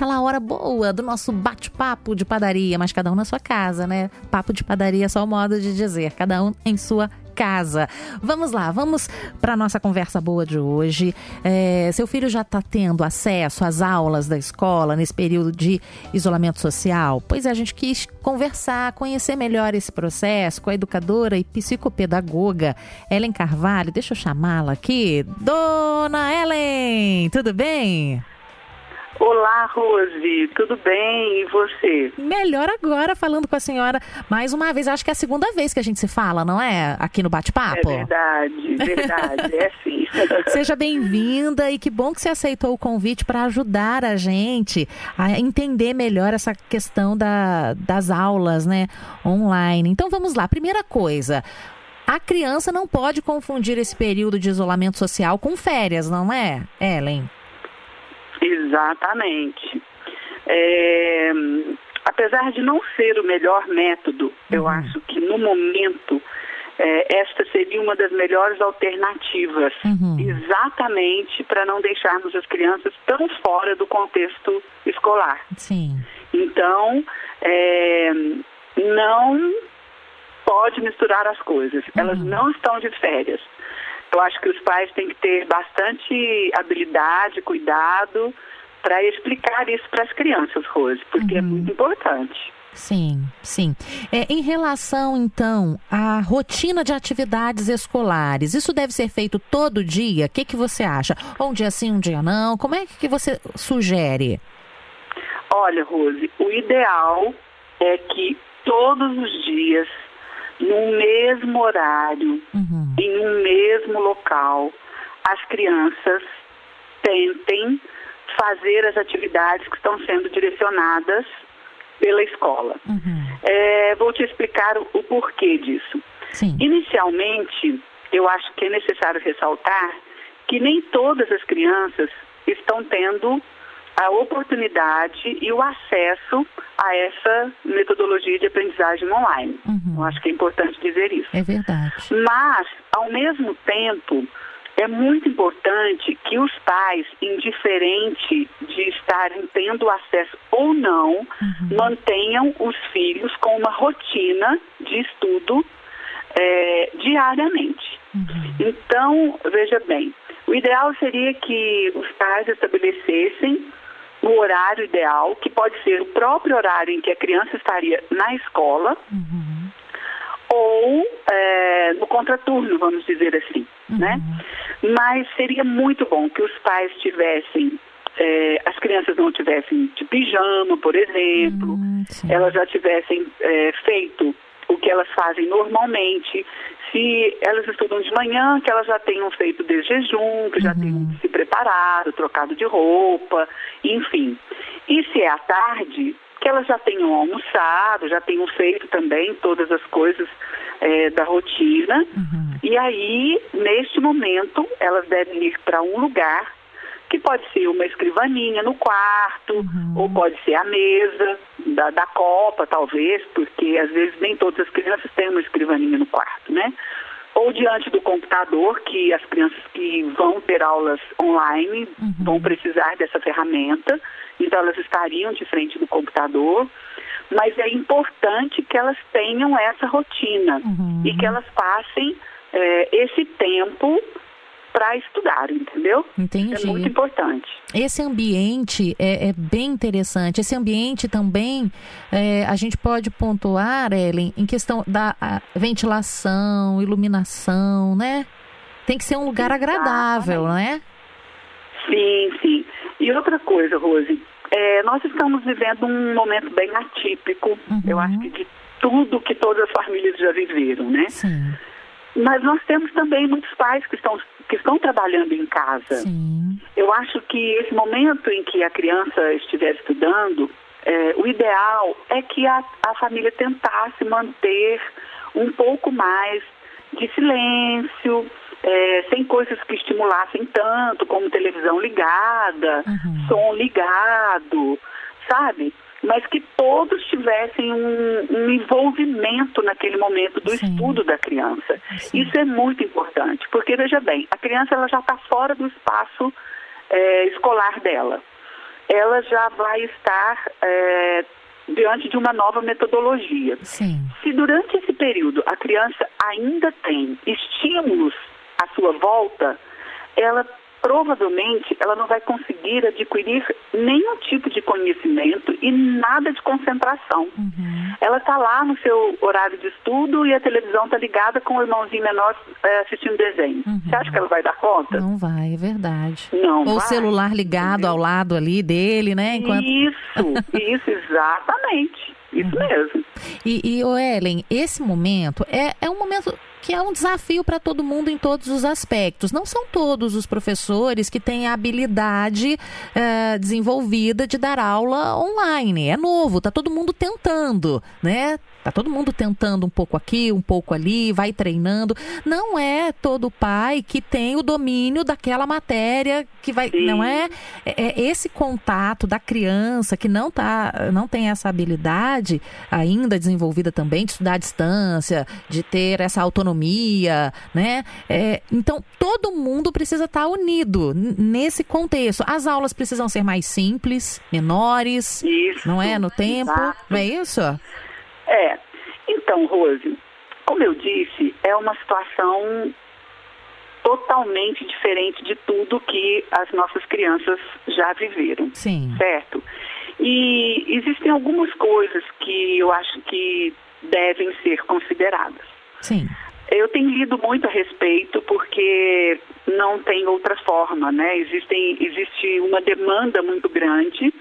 aquela hora boa do nosso bate-papo de padaria, mas cada um na sua casa, né? Papo de padaria é só o modo de dizer, cada um em sua casa. Vamos lá, vamos para nossa conversa boa de hoje. É, seu filho já está tendo acesso às aulas da escola nesse período de isolamento social? Pois é, a gente quis conversar, conhecer melhor esse processo com a educadora e psicopedagoga Ellen Carvalho. Deixa eu chamá-la aqui. Dona Ellen, tudo bem? Olá, Rose, tudo bem? E você? Melhor agora falando com a senhora mais uma vez. Acho que é a segunda vez que a gente se fala, não é? Aqui no bate-papo. É verdade, verdade, é sim. Seja bem-vinda e que bom que você aceitou o convite para ajudar a gente a entender melhor essa questão da, das aulas, né, online. Então vamos lá. Primeira coisa, a criança não pode confundir esse período de isolamento social com férias, não é, Ellen? Exatamente. É, apesar de não ser o melhor método, uhum. eu acho que no momento é, esta seria uma das melhores alternativas, uhum. exatamente para não deixarmos as crianças tão fora do contexto escolar. Sim. Então, é, não pode misturar as coisas. Uhum. Elas não estão de férias. Eu acho que os pais têm que ter bastante habilidade, cuidado para explicar isso para as crianças, Rose, porque é uhum. é muito importante. Sim, sim. É, em relação, então, à rotina de atividades escolares, isso deve ser feito todo dia? O que, que você acha? Ou um dia sim, um dia não? Como é que você sugere? Olha, Rose, o ideal é que todos os dias no mesmo horário, uhum. Em um mesmo local, as crianças tentem fazer as atividades que estão sendo direcionadas pela escola. Uhum. É, vou te explicar o, o porquê disso. Sim. Inicialmente, eu acho que é necessário ressaltar que nem todas as crianças estão tendo a oportunidade e o acesso a essa metodologia de aprendizagem online. Uhum. Eu acho que é importante dizer isso. É verdade. Mas, ao mesmo tempo, é muito importante que os pais, indiferente de estarem tendo acesso ou não, uhum. mantenham os filhos com uma rotina de estudo é, diariamente. Uhum. Então, veja bem, o ideal seria que os pais estabelecessem no horário ideal, que pode ser o próprio horário em que a criança estaria na escola, uhum. ou é, no contraturno, vamos dizer assim, uhum. né? Mas seria muito bom que os pais tivessem é, as crianças não tivessem de pijama, por exemplo, uhum, elas já tivessem é, feito o que elas fazem normalmente, se elas estudam de manhã, que elas já tenham feito de jejum, que já uhum. tenham se preparado, trocado de roupa, enfim. E se é à tarde, que elas já tenham almoçado, já tenham feito também todas as coisas é, da rotina. Uhum. E aí, neste momento, elas devem ir para um lugar que pode ser uma escrivaninha no quarto, uhum. ou pode ser a mesa da, da Copa, talvez, porque às vezes nem todas as crianças têm uma escrivaninha no quarto, né? Ou diante do computador, que as crianças que vão ter aulas online uhum. vão precisar dessa ferramenta, então elas estariam de frente do computador mas é importante que elas tenham essa rotina uhum. e que elas passem é, esse tempo para estudar, entendeu? Entendi. É muito importante. Esse ambiente é, é bem interessante. Esse ambiente também é, a gente pode pontuar, Ellen, em questão da ventilação, iluminação, né? Tem que ser um lugar Exatamente. agradável, né? Sim, sim. E outra coisa, Rose, é, nós estamos vivendo um momento bem atípico, uhum. eu acho que de tudo que todas as famílias já viveram, né? Sim. Mas nós temos também muitos pais que estão, que estão trabalhando em casa. Sim. Eu acho que esse momento em que a criança estiver estudando, é, o ideal é que a, a família tentasse manter um pouco mais de silêncio, é, sem coisas que estimulassem tanto, como televisão ligada, uhum. som ligado, sabe? Mas que todos tivessem um, um envolvimento naquele momento do Sim. estudo da criança. Sim. Isso é muito importante, porque veja bem, a criança ela já está fora do espaço é, escolar dela. ela já vai estar é, diante de uma nova metodologia. Sim. Se durante esse período a criança ainda tem estímulos à sua volta, ela provavelmente ela não vai conseguir adquirir nenhum tipo de conhecimento e nada de concentração. Uhum. Ela está lá no seu horário de estudo e a televisão está ligada com o irmãozinho menor é, assistindo desenho. Uhum. Você acha que ela vai dar conta? Não vai, é verdade. Não Ou o celular ligado entendeu? ao lado ali dele, né? Enquanto... Isso, isso, exatamente. Isso mesmo. E, e ô Ellen, esse momento é, é um momento que é um desafio para todo mundo em todos os aspectos. Não são todos os professores que têm a habilidade eh, desenvolvida de dar aula online. É novo, tá todo mundo tentando, né? Tá todo mundo tentando um pouco aqui, um pouco ali, vai treinando. Não é todo pai que tem o domínio daquela matéria que vai, Sim. não é? É é esse contato da criança que não tá, não tem essa habilidade ainda desenvolvida também de estudar à distância, de ter essa autonomia, né? É, então todo mundo precisa estar unido n- nesse contexto. As aulas precisam ser mais simples, menores, Isso. não é? No tempo, Exato. não é isso? É. Então, Rose, como eu disse, é uma situação totalmente diferente de tudo que as nossas crianças já viveram, Sim. certo? E existem algumas coisas que eu acho que devem ser consideradas. Sim. Eu tenho lido muito a respeito porque não tem outra forma, né? Existem, existe uma demanda muito grande,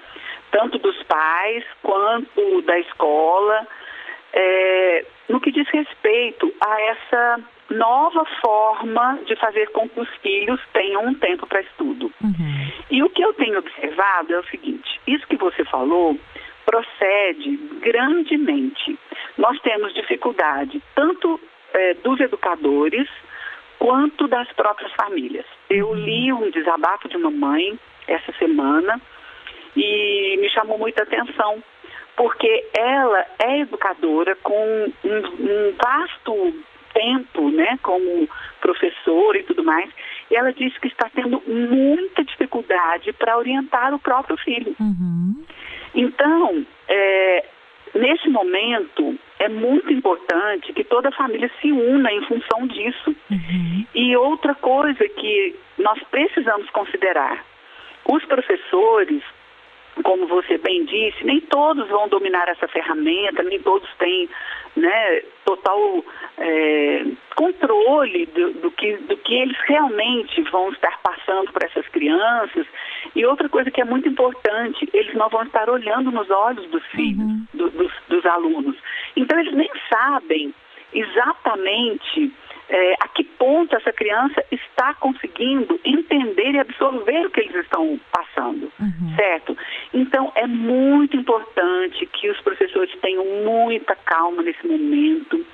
tanto dos pais quanto da escola, é, no que diz respeito a essa nova forma de fazer com que os filhos tenham um tempo para estudo. Uhum. E o que eu tenho observado é o seguinte: isso que você falou procede grandemente. Nós temos dificuldade tanto eh, dos educadores quanto das próprias famílias. Eu li um desabafo de uma mãe essa semana e me chamou muita atenção, porque ela é educadora com um, um vasto tempo, né, como professora e tudo mais, e ela disse que está tendo muita dificuldade para orientar o próprio filho. Uhum. Então, é, nesse momento, é muito importante que toda a família se una em função disso. Uhum. E outra coisa que nós precisamos considerar: os professores, como você bem disse, nem todos vão dominar essa ferramenta, nem todos têm né, total é, controle do, do que, do que eles realmente vão estar passando para essas crianças. E outra coisa que é muito importante, eles não vão estar olhando nos olhos dos filhos, Uhum. do- dos, dos alunos. Então eles nem sabem exatamente é, a que ponto essa criança está conseguindo entender e absorver o que eles estão passando, Uhum. certo? Então é muito importante que os professores tenham muita calma nesse momento.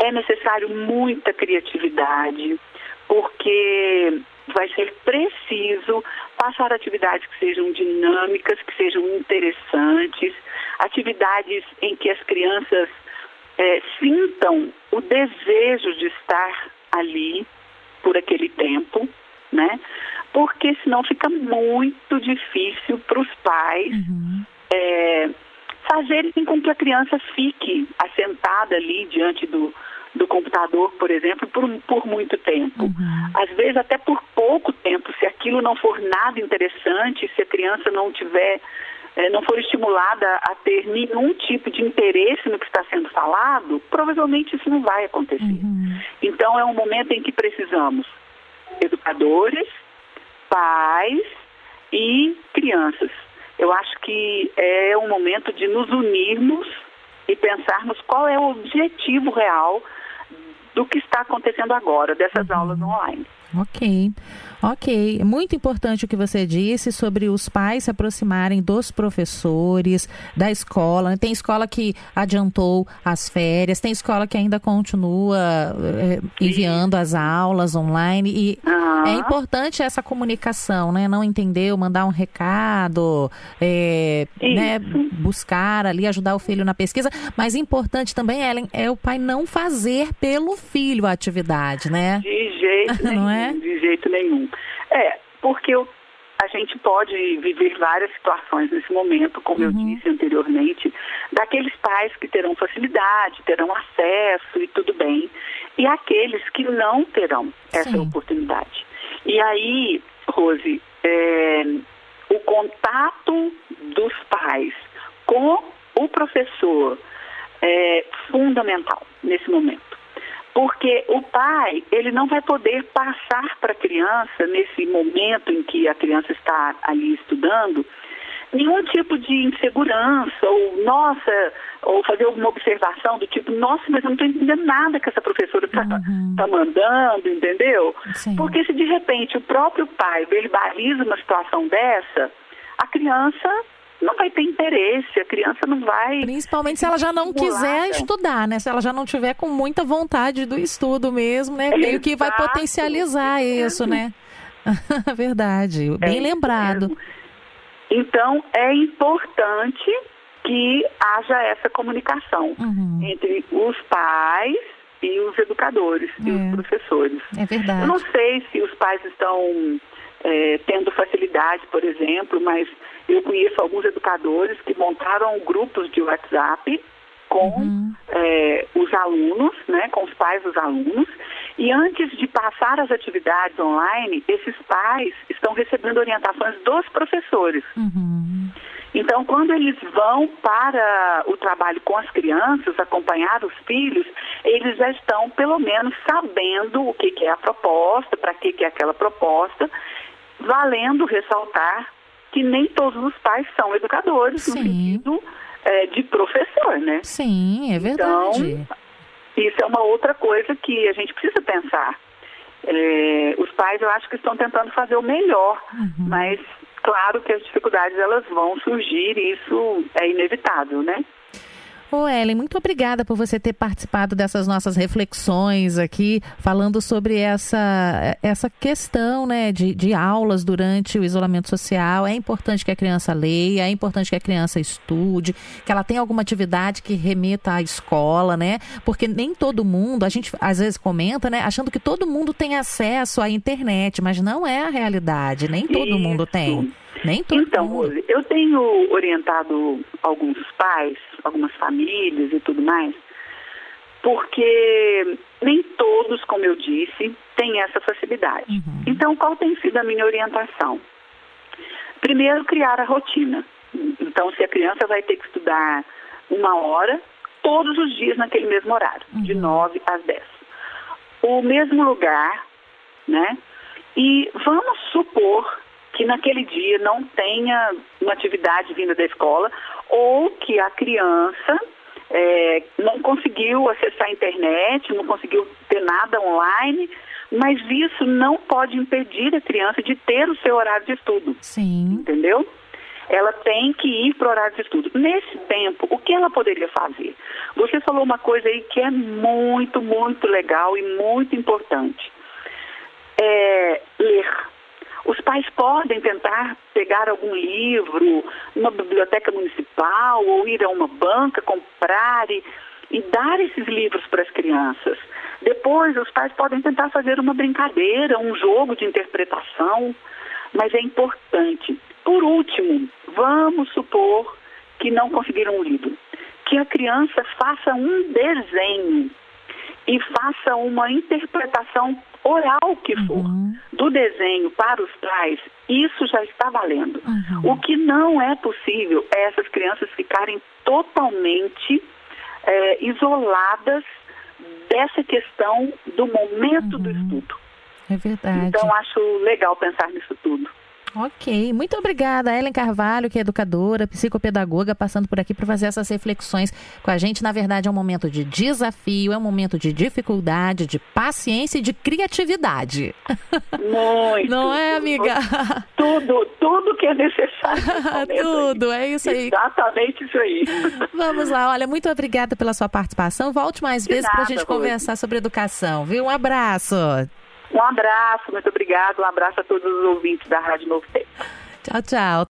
É necessário muita criatividade, porque vai ser preciso passar atividades que sejam dinâmicas, que sejam interessantes, atividades em que as crianças eh, sintam o desejo de estar ali por aquele tempo, né? Porque senão fica muito difícil para os pais Uhum. é, fazerem com que a criança fique assentada ali diante do, do computador, por exemplo, por, por muito tempo. Uhum. Às vezes até por pouco tempo, se aquilo não for nada interessante, se a criança não tiver, não for estimulada a ter nenhum tipo de interesse no que está sendo falado, provavelmente isso não vai acontecer. Uhum. Então é um momento em que precisamos educadores, pais e crianças. Eu acho que é um momento de nos unirmos e pensarmos qual é o objetivo real do que está acontecendo agora, dessas aulas online. Ok, ok. É Muito importante o que você disse sobre os pais se aproximarem dos professores, da escola. Tem escola que adiantou as férias, tem escola que ainda continua eh, enviando as aulas online. E é importante essa comunicação, né? Não entender, mandar um recado, eh, né? Buscar ali, ajudar o filho na pesquisa. Mas importante também, Ellen, é o pai não fazer pelo filho a atividade, né? De jeito nenhum, Não é? De jeito nenhum. É, porque o, a gente pode viver várias situações nesse momento, como uhum. eu disse anteriormente, daqueles pais que terão facilidade, terão acesso e tudo bem, e aqueles que não terão essa Sim. oportunidade. E aí, Rose, é, o contato dos pais com o professor é fundamental nesse momento. Porque o pai, ele não vai poder passar para a criança, nesse momento em que a criança está ali estudando, nenhum tipo de insegurança, ou nossa, ou fazer alguma observação do tipo, nossa, mas eu não estou entendendo nada que essa professora está uhum. tá mandando, entendeu? Sim. Porque se de repente o próprio pai verbaliza uma situação dessa, a criança não vai ter interesse, a criança não vai. Principalmente se ela já não quiser estudar, né? Se ela já não tiver com muita vontade do estudo mesmo, né? Meio que vai potencializar isso, né? Verdade, bem é lembrado. Então, é importante que haja essa comunicação uhum. entre os pais e os educadores é. e os é. professores. É verdade. Eu não sei se os pais estão é, tendo facilidade, por exemplo, mas eu conheço alguns educadores que montaram grupos de WhatsApp com uhum. é, os alunos, né, com os pais dos alunos, e antes de passar as atividades online, esses pais estão recebendo orientações dos professores. Uhum. Então, quando eles vão para o trabalho com as crianças, acompanhar os filhos, eles já estão, pelo menos, sabendo o que, que é a proposta, para que, que é aquela proposta, valendo ressaltar que nem todos os pais são educadores, Sim. no sentido é, de professor, né? Sim, é verdade. Então, isso é uma outra coisa que a gente precisa pensar. É, os pais, eu acho que estão tentando fazer o melhor, uhum. mas claro que as dificuldades elas vão surgir e isso é inevitável, né? Ô Ellen, muito obrigada por você ter participado dessas nossas reflexões aqui, falando sobre essa, essa questão né, de, de aulas durante o isolamento social. É importante que a criança leia, é importante que a criança estude, que ela tenha alguma atividade que remeta à escola, né? Porque nem todo mundo, a gente às vezes comenta, né, achando que todo mundo tem acesso à internet, mas não é a realidade, nem todo Isso. mundo tem. Nem todo então, mundo. eu tenho orientado alguns pais, algumas famílias e tudo mais, porque nem todos, como eu disse, têm essa facilidade. Uhum. Então, qual tem sido a minha orientação? Primeiro, criar a rotina. Então, se a criança vai ter que estudar uma hora, todos os dias naquele mesmo horário, uhum. de 9 às 10. O mesmo lugar, né? E vamos supor que naquele dia não tenha uma atividade vinda da escola ou que a criança é, não conseguiu acessar a internet, não conseguiu ter nada online, mas isso não pode impedir a criança de ter o seu horário de estudo. Sim. Entendeu? Ela tem que ir para o horário de estudo. Nesse tempo, o que ela poderia fazer? Você falou uma coisa aí que é muito, muito legal e muito importante. É ler os pais podem tentar pegar algum livro numa biblioteca municipal ou ir a uma banca, comprar e, e dar esses livros para as crianças. Depois, os pais podem tentar fazer uma brincadeira, um jogo de interpretação, mas é importante. Por último, vamos supor que não conseguiram um livro. Que a criança faça um desenho e faça uma interpretação oral que for uhum. do desenho para os pais, isso já está valendo. Uhum. O que não é possível é essas crianças ficarem totalmente é, isoladas dessa questão do momento uhum. do estudo. É verdade. Então, acho legal pensar nisso tudo. Ok, muito obrigada, Ellen Carvalho, que é educadora, psicopedagoga, passando por aqui para fazer essas reflexões com a gente. Na verdade, é um momento de desafio, é um momento de dificuldade, de paciência e de criatividade. Muito. Não é, amiga? Tudo, tudo que é necessário. tudo, é isso aí. Exatamente isso aí. Vamos lá, olha, muito obrigada pela sua participação. Volte mais de vezes para a gente conversar sobre educação, viu? Um abraço. Um abraço, muito obrigado. Um abraço a todos os ouvintes da Rádio Novo Tempo. Tchau, tchau.